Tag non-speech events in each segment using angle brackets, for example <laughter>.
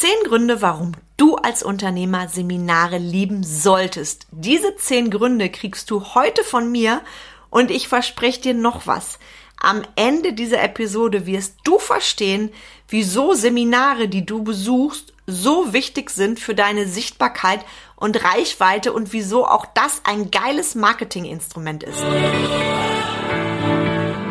Zehn Gründe, warum du als Unternehmer Seminare lieben solltest. Diese zehn Gründe kriegst du heute von mir und ich verspreche dir noch was. Am Ende dieser Episode wirst du verstehen, wieso Seminare, die du besuchst, so wichtig sind für deine Sichtbarkeit und Reichweite und wieso auch das ein geiles Marketinginstrument ist.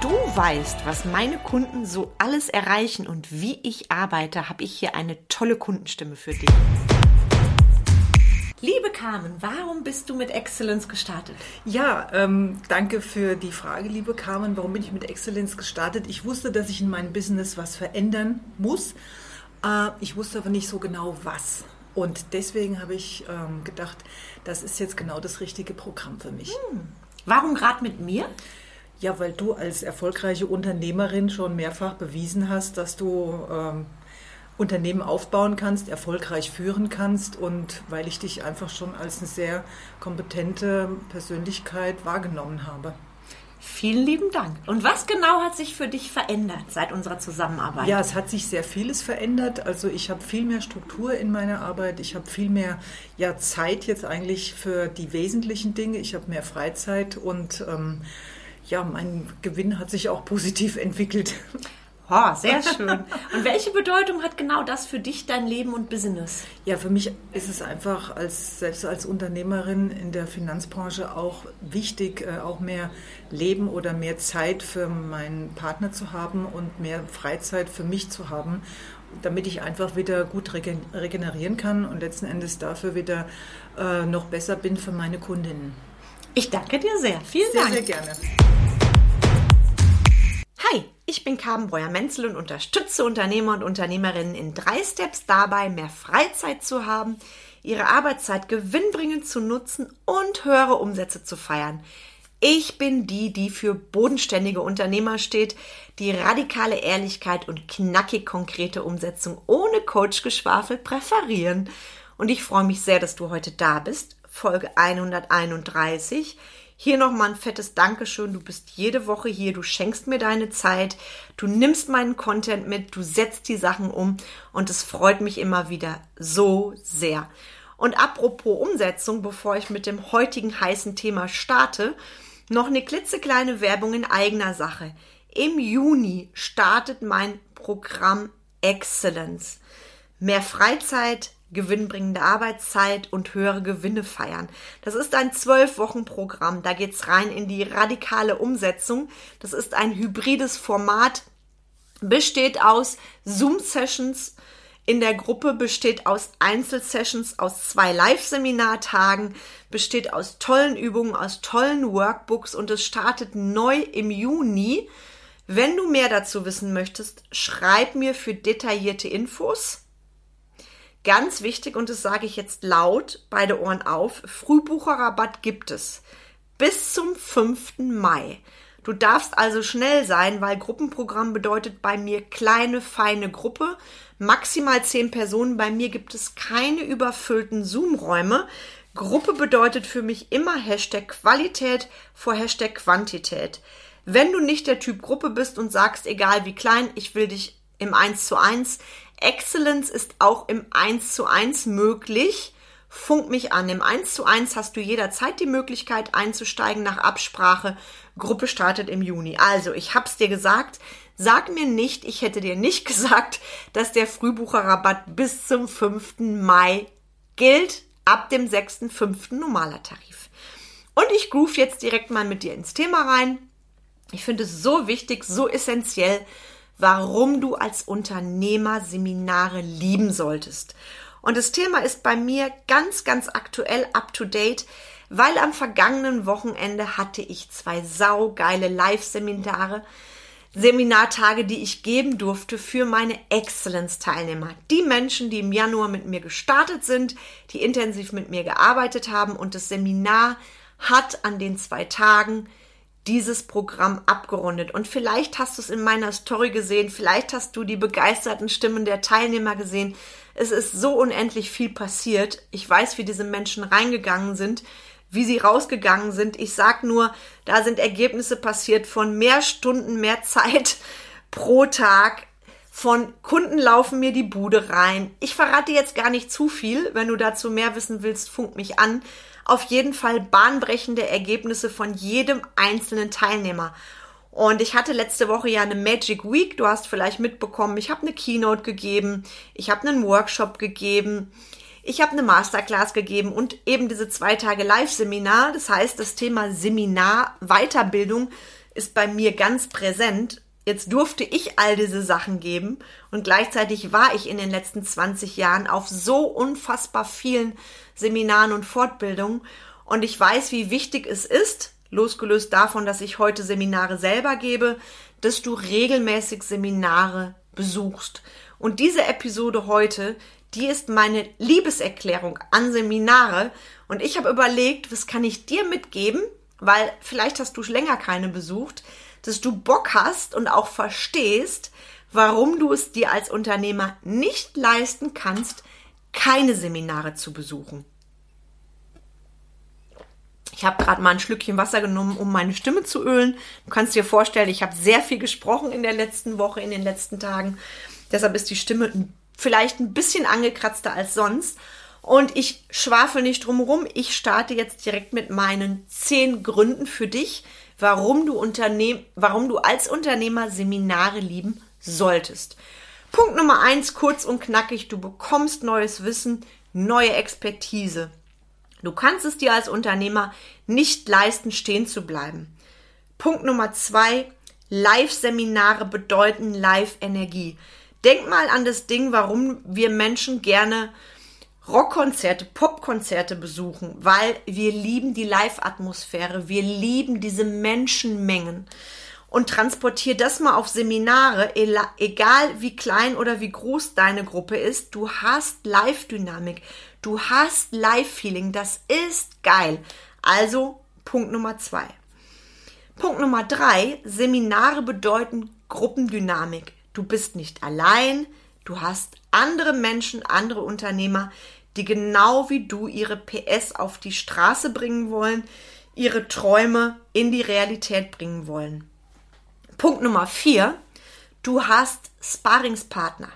Du weißt, was meine Kunden so alles erreichen und wie ich arbeite, habe ich hier eine tolle Kundenstimme für dich. Liebe Carmen, warum bist du mit Excellence gestartet? Ja, ähm, danke für die Frage, liebe Carmen. Warum bin ich mit Excellence gestartet? Ich wusste, dass ich in meinem Business was verändern muss. Äh, ich wusste aber nicht so genau was. Und deswegen habe ich ähm, gedacht, das ist jetzt genau das richtige Programm für mich. Hm. Warum gerade mit mir? Ja, weil du als erfolgreiche Unternehmerin schon mehrfach bewiesen hast, dass du ähm, Unternehmen aufbauen kannst, erfolgreich führen kannst und weil ich dich einfach schon als eine sehr kompetente Persönlichkeit wahrgenommen habe. Vielen lieben Dank. Und was genau hat sich für dich verändert seit unserer Zusammenarbeit? Ja, es hat sich sehr vieles verändert. Also ich habe viel mehr Struktur in meiner Arbeit. Ich habe viel mehr ja, Zeit jetzt eigentlich für die wesentlichen Dinge. Ich habe mehr Freizeit und ähm, ja, mein Gewinn hat sich auch positiv entwickelt. <laughs> Oh, sehr schön. Und welche Bedeutung hat genau das für dich, dein Leben und Business? Ja, für mich ist es einfach als selbst als Unternehmerin in der Finanzbranche auch wichtig, äh, auch mehr Leben oder mehr Zeit für meinen Partner zu haben und mehr Freizeit für mich zu haben, damit ich einfach wieder gut regenerieren kann und letzten Endes dafür wieder äh, noch besser bin für meine Kundinnen. Ich danke dir sehr. Vielen sehr, Dank. Sehr, sehr gerne. Hi, ich bin Carmen Breuer-Menzel und unterstütze Unternehmer und Unternehmerinnen in drei Steps dabei, mehr Freizeit zu haben, ihre Arbeitszeit gewinnbringend zu nutzen und höhere Umsätze zu feiern. Ich bin die, die für bodenständige Unternehmer steht, die radikale Ehrlichkeit und knackig konkrete Umsetzung ohne Coachgeschwafel präferieren. Und ich freue mich sehr, dass du heute da bist Folge 131. Hier nochmal ein fettes Dankeschön. Du bist jede Woche hier, du schenkst mir deine Zeit, du nimmst meinen Content mit, du setzt die Sachen um und es freut mich immer wieder so sehr. Und apropos Umsetzung, bevor ich mit dem heutigen heißen Thema starte, noch eine klitzekleine Werbung in eigener Sache. Im Juni startet mein Programm Excellence. Mehr Freizeit, gewinnbringende Arbeitszeit und höhere Gewinne feiern. Das ist ein zwölf Wochen Programm. Da geht's rein in die radikale Umsetzung. Das ist ein hybrides Format, besteht aus Zoom-Sessions in der Gruppe, besteht aus Einzelsessions, aus zwei Live-Seminartagen, besteht aus tollen Übungen, aus tollen Workbooks und es startet neu im Juni. Wenn du mehr dazu wissen möchtest, schreib mir für detaillierte Infos Ganz wichtig, und das sage ich jetzt laut, beide Ohren auf, Frühbucherrabatt gibt es. Bis zum 5. Mai. Du darfst also schnell sein, weil Gruppenprogramm bedeutet bei mir kleine, feine Gruppe, maximal 10 Personen. Bei mir gibt es keine überfüllten Zoom-Räume. Gruppe bedeutet für mich immer Hashtag Qualität vor Hashtag Quantität. Wenn du nicht der Typ Gruppe bist und sagst, egal wie klein, ich will dich im 1 zu 1, Excellence ist auch im 1 zu 1 möglich. Funk mich an. Im 1 zu 1 hast du jederzeit die Möglichkeit einzusteigen nach Absprache. Gruppe startet im Juni. Also, ich hab's dir gesagt. Sag mir nicht, ich hätte dir nicht <laughs> gesagt, dass der Frühbucherrabatt bis zum 5. Mai gilt. Ab dem 6.5. normaler Tarif. Und ich groove jetzt direkt mal mit dir ins Thema rein. Ich finde es so wichtig, so essentiell, warum du als Unternehmer Seminare lieben solltest. Und das Thema ist bei mir ganz, ganz aktuell up to date, weil am vergangenen Wochenende hatte ich zwei saugeile Live-Seminare. Seminartage, die ich geben durfte für meine Excellence-Teilnehmer. Die Menschen, die im Januar mit mir gestartet sind, die intensiv mit mir gearbeitet haben und das Seminar hat an den zwei Tagen dieses Programm abgerundet. Und vielleicht hast du es in meiner Story gesehen, vielleicht hast du die begeisterten Stimmen der Teilnehmer gesehen. Es ist so unendlich viel passiert. Ich weiß, wie diese Menschen reingegangen sind wie sie rausgegangen sind. Ich sag nur, da sind Ergebnisse passiert von mehr Stunden, mehr Zeit <laughs> pro Tag. Von Kunden laufen mir die Bude rein. Ich verrate jetzt gar nicht zu viel. Wenn du dazu mehr wissen willst, funk mich an. Auf jeden Fall bahnbrechende Ergebnisse von jedem einzelnen Teilnehmer. Und ich hatte letzte Woche ja eine Magic Week. Du hast vielleicht mitbekommen, ich habe eine Keynote gegeben, ich habe einen Workshop gegeben, ich habe eine Masterclass gegeben und eben diese zwei Tage Live-Seminar. Das heißt, das Thema Seminar, Weiterbildung ist bei mir ganz präsent. Jetzt durfte ich all diese Sachen geben und gleichzeitig war ich in den letzten 20 Jahren auf so unfassbar vielen Seminaren und Fortbildungen und ich weiß, wie wichtig es ist, losgelöst davon, dass ich heute Seminare selber gebe, dass du regelmäßig Seminare besuchst. Und diese Episode heute, die ist meine Liebeserklärung an Seminare. Und ich habe überlegt, was kann ich dir mitgeben, weil vielleicht hast du länger keine besucht, dass du Bock hast und auch verstehst, warum du es dir als Unternehmer nicht leisten kannst, keine Seminare zu besuchen. Ich habe gerade mal ein Schlückchen Wasser genommen, um meine Stimme zu ölen. Du kannst dir vorstellen, ich habe sehr viel gesprochen in der letzten Woche, in den letzten Tagen. Deshalb ist die Stimme vielleicht ein bisschen angekratzter als sonst. Und ich schwafel nicht drumherum. Ich starte jetzt direkt mit meinen zehn Gründen für dich, warum du, Unternehm warum du als Unternehmer Seminare lieben solltest. Punkt Nummer eins, kurz und knackig, du bekommst neues Wissen, neue Expertise. Du kannst es dir als Unternehmer nicht leisten, stehen zu bleiben. Punkt Nummer zwei, Live-Seminare bedeuten Live-Energie. Denk mal an das Ding, warum wir Menschen gerne Rockkonzerte, Popkonzerte besuchen, weil wir lieben die Live-Atmosphäre, wir lieben diese Menschenmengen. Und transportier das mal auf Seminare, egal wie klein oder wie groß deine Gruppe ist, du hast Live-Dynamik, du hast Live-Feeling, das ist geil. Also Punkt Nummer zwei. Punkt Nummer drei, Seminare bedeuten Gruppendynamik. Du bist nicht allein, du hast andere Menschen, andere Unternehmer, die genau wie du ihre PS auf die Straße bringen wollen, ihre Träume in die Realität bringen wollen. Punkt Nummer vier, du hast Sparingspartner.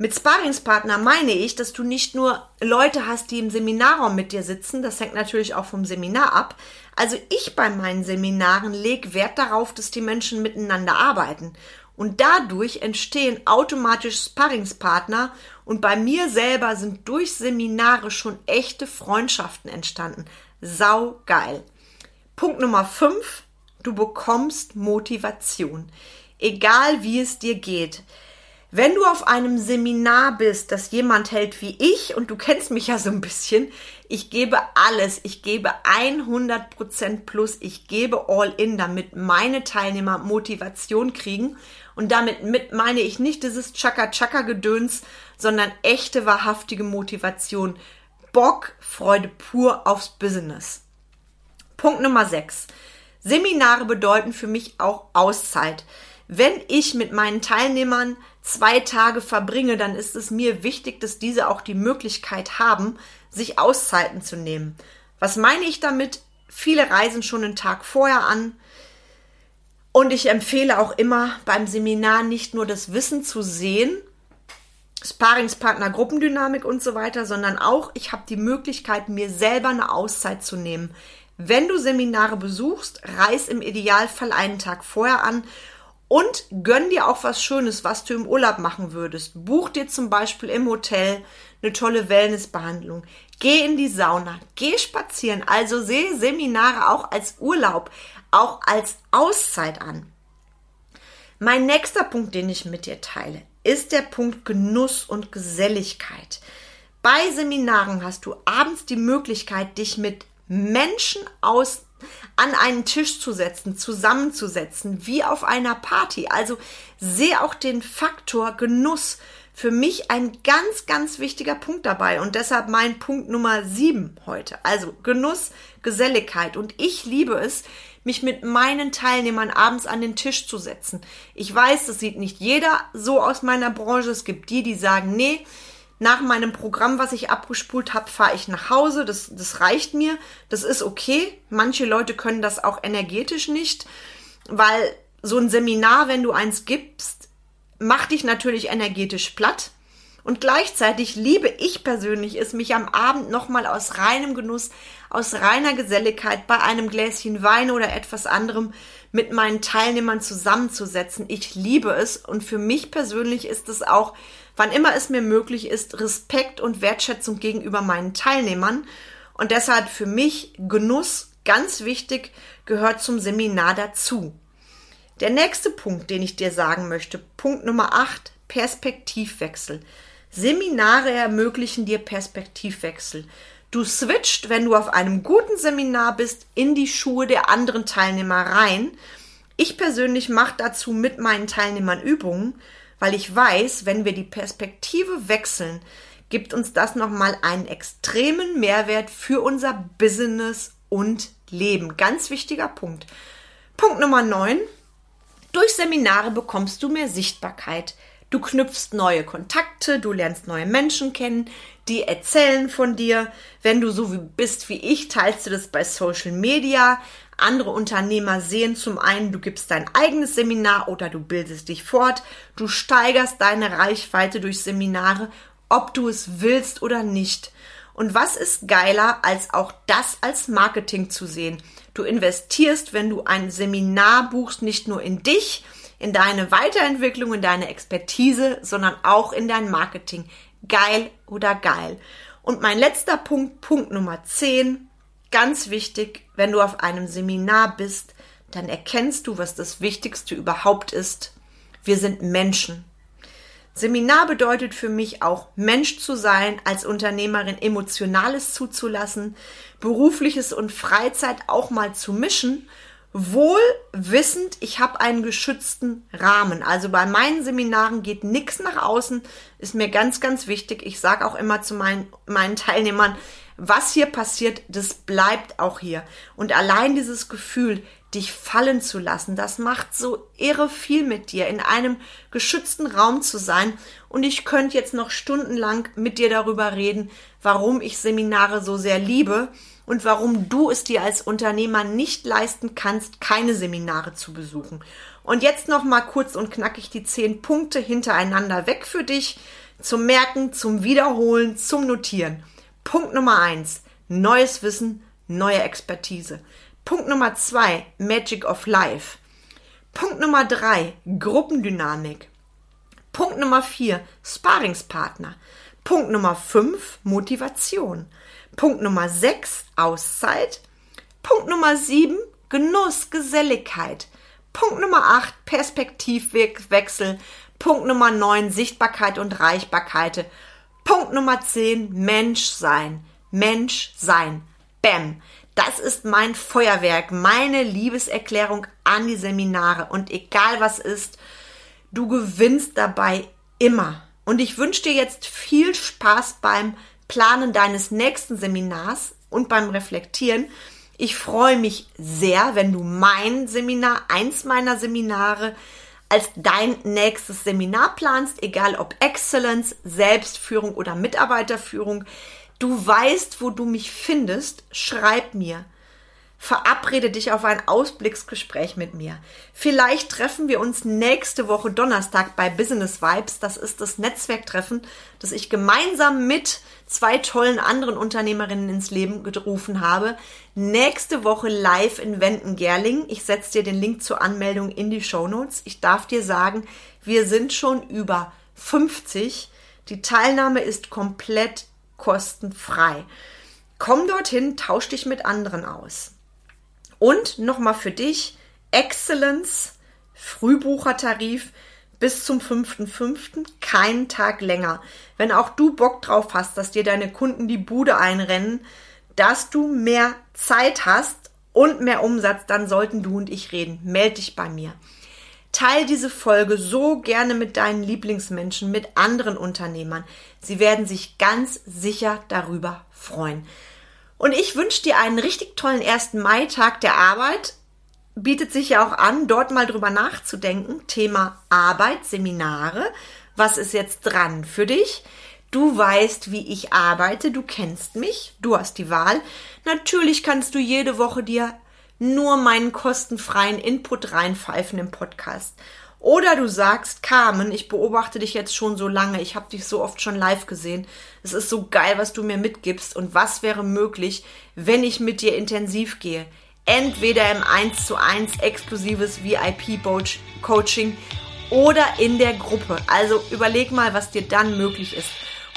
Mit Sparingspartner meine ich, dass du nicht nur Leute hast, die im Seminarraum mit dir sitzen, das hängt natürlich auch vom Seminar ab. Also ich bei meinen Seminaren lege Wert darauf, dass die Menschen miteinander arbeiten. Und dadurch entstehen automatisch Sparringspartner und bei mir selber sind durch Seminare schon echte Freundschaften entstanden. Sau geil. Punkt Nummer 5. Du bekommst Motivation. Egal wie es dir geht. Wenn du auf einem Seminar bist, das jemand hält wie ich, und du kennst mich ja so ein bisschen, ich gebe alles, ich gebe 100% plus, ich gebe all in, damit meine Teilnehmer Motivation kriegen und damit mit meine ich nicht dieses Chaka-Chaka-Gedöns, sondern echte, wahrhaftige Motivation. Bock, Freude pur aufs Business. Punkt Nummer 6. Seminare bedeuten für mich auch Auszeit. Wenn ich mit meinen Teilnehmern zwei Tage verbringe, dann ist es mir wichtig, dass diese auch die Möglichkeit haben, sich Auszeiten zu nehmen. Was meine ich damit? Viele reisen schon einen Tag vorher an, und ich empfehle auch immer beim Seminar nicht nur das Wissen zu sehen, Sparingspartner, Gruppendynamik und so weiter, sondern auch, ich habe die Möglichkeit, mir selber eine Auszeit zu nehmen. Wenn du Seminare besuchst, reis im Idealfall einen Tag vorher an und gönn dir auch was Schönes, was du im Urlaub machen würdest. Buch dir zum Beispiel im Hotel eine tolle Wellnessbehandlung. Geh in die Sauna, geh spazieren. Also sehe Seminare auch als Urlaub, auch als Auszeit an. Mein nächster Punkt, den ich mit dir teile, ist der Punkt Genuss und Geselligkeit. Bei Seminaren hast du abends die Möglichkeit, dich mit Menschen aus an einen Tisch zu setzen, zusammenzusetzen, wie auf einer Party. Also sehe auch den Faktor Genuss für mich ein ganz, ganz wichtiger Punkt dabei und deshalb mein Punkt Nummer sieben heute. Also Genuss, Geselligkeit und ich liebe es, mich mit meinen Teilnehmern abends an den Tisch zu setzen. Ich weiß, das sieht nicht jeder so aus meiner Branche. Es gibt die, die sagen, nee, nach meinem Programm, was ich abgespult habe, fahre ich nach Hause. Das, das reicht mir. Das ist okay. Manche Leute können das auch energetisch nicht, weil so ein Seminar, wenn du eins gibst, macht dich natürlich energetisch platt. Und gleichzeitig liebe ich persönlich es, mich am Abend nochmal aus reinem Genuss, aus reiner Geselligkeit bei einem Gläschen Wein oder etwas anderem mit meinen Teilnehmern zusammenzusetzen. Ich liebe es und für mich persönlich ist es auch wann immer es mir möglich ist, Respekt und Wertschätzung gegenüber meinen Teilnehmern. Und deshalb für mich Genuss, ganz wichtig, gehört zum Seminar dazu. Der nächste Punkt, den ich dir sagen möchte, Punkt Nummer 8, Perspektivwechsel. Seminare ermöglichen dir Perspektivwechsel. Du switcht, wenn du auf einem guten Seminar bist, in die Schuhe der anderen Teilnehmer rein. Ich persönlich mache dazu mit meinen Teilnehmern Übungen weil ich weiß, wenn wir die Perspektive wechseln, gibt uns das nochmal einen extremen Mehrwert für unser Business und Leben. Ganz wichtiger Punkt. Punkt Nummer 9. Durch Seminare bekommst du mehr Sichtbarkeit. Du knüpfst neue Kontakte, du lernst neue Menschen kennen, die erzählen von dir. Wenn du so bist wie ich, teilst du das bei Social Media. Andere Unternehmer sehen zum einen, du gibst dein eigenes Seminar oder du bildest dich fort, du steigerst deine Reichweite durch Seminare, ob du es willst oder nicht. Und was ist geiler, als auch das als Marketing zu sehen? Du investierst, wenn du ein Seminar buchst, nicht nur in dich, in deine Weiterentwicklung, in deine Expertise, sondern auch in dein Marketing. Geil oder geil. Und mein letzter Punkt, Punkt Nummer 10, Ganz wichtig, wenn du auf einem Seminar bist, dann erkennst du, was das Wichtigste überhaupt ist. Wir sind Menschen. Seminar bedeutet für mich auch Mensch zu sein, als Unternehmerin Emotionales zuzulassen, berufliches und Freizeit auch mal zu mischen, wohl wissend, ich habe einen geschützten Rahmen. Also bei meinen Seminaren geht nichts nach außen, ist mir ganz, ganz wichtig. Ich sage auch immer zu meinen, meinen Teilnehmern, was hier passiert, das bleibt auch hier. Und allein dieses Gefühl, dich fallen zu lassen, das macht so irre viel mit dir, in einem geschützten Raum zu sein. Und ich könnte jetzt noch stundenlang mit dir darüber reden, warum ich Seminare so sehr liebe und warum du es dir als Unternehmer nicht leisten kannst, keine Seminare zu besuchen. Und jetzt noch mal kurz und knackig die zehn Punkte hintereinander weg für dich zum Merken, zum Wiederholen, zum Notieren. Punkt Nummer eins, neues Wissen, neue Expertise. Punkt Nummer zwei, Magic of Life. Punkt Nummer drei, Gruppendynamik. Punkt Nummer vier, Sparingspartner. Punkt Nummer fünf, Motivation. Punkt Nummer sechs, Auszeit. Punkt Nummer sieben, Genuss, Geselligkeit. Punkt Nummer acht, Perspektivwechsel. Punkt Nummer neun, Sichtbarkeit und Reichbarkeit. Punkt Nummer 10, Mensch sein. Mensch sein. Bäm. Das ist mein Feuerwerk, meine Liebeserklärung an die Seminare. Und egal was ist, du gewinnst dabei immer. Und ich wünsche dir jetzt viel Spaß beim Planen deines nächsten Seminars und beim Reflektieren. Ich freue mich sehr, wenn du mein Seminar, eins meiner Seminare, als dein nächstes Seminar planst, egal ob Excellence, Selbstführung oder Mitarbeiterführung. Du weißt, wo du mich findest, schreib mir. Verabrede dich auf ein Ausblicksgespräch mit mir. Vielleicht treffen wir uns nächste Woche Donnerstag bei Business Vibes. Das ist das Netzwerktreffen, das ich gemeinsam mit zwei tollen anderen Unternehmerinnen ins Leben gerufen habe. Nächste Woche live in Wenden-Gerling. Ich setze dir den Link zur Anmeldung in die Show Notes. Ich darf dir sagen, wir sind schon über 50. Die Teilnahme ist komplett kostenfrei. Komm dorthin, tausch dich mit anderen aus. Und nochmal für dich, Excellence, Frühbuchertarif bis zum 5.5., keinen Tag länger. Wenn auch du Bock drauf hast, dass dir deine Kunden die Bude einrennen, dass du mehr Zeit hast und mehr Umsatz, dann sollten du und ich reden. Meld dich bei mir. Teil diese Folge so gerne mit deinen Lieblingsmenschen, mit anderen Unternehmern. Sie werden sich ganz sicher darüber freuen. Und ich wünsche dir einen richtig tollen ersten Mai-Tag der Arbeit. Bietet sich ja auch an, dort mal drüber nachzudenken. Thema Arbeit, Seminare. Was ist jetzt dran für dich? Du weißt, wie ich arbeite, du kennst mich, du hast die Wahl. Natürlich kannst du jede Woche dir nur meinen kostenfreien Input reinpfeifen im Podcast. Oder du sagst, Carmen, ich beobachte dich jetzt schon so lange, ich habe dich so oft schon live gesehen. Es ist so geil, was du mir mitgibst und was wäre möglich, wenn ich mit dir intensiv gehe. Entweder im 1 zu 1 exklusives VIP-Coaching oder in der Gruppe. Also überleg mal, was dir dann möglich ist.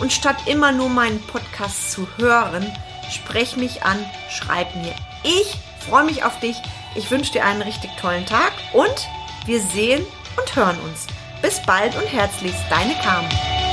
Und statt immer nur meinen Podcast zu hören, sprech mich an, schreib mir. Ich freue mich auf dich. Ich wünsche dir einen richtig tollen Tag und wir sehen und hören uns. Bis bald und herzlichst, deine Carmen.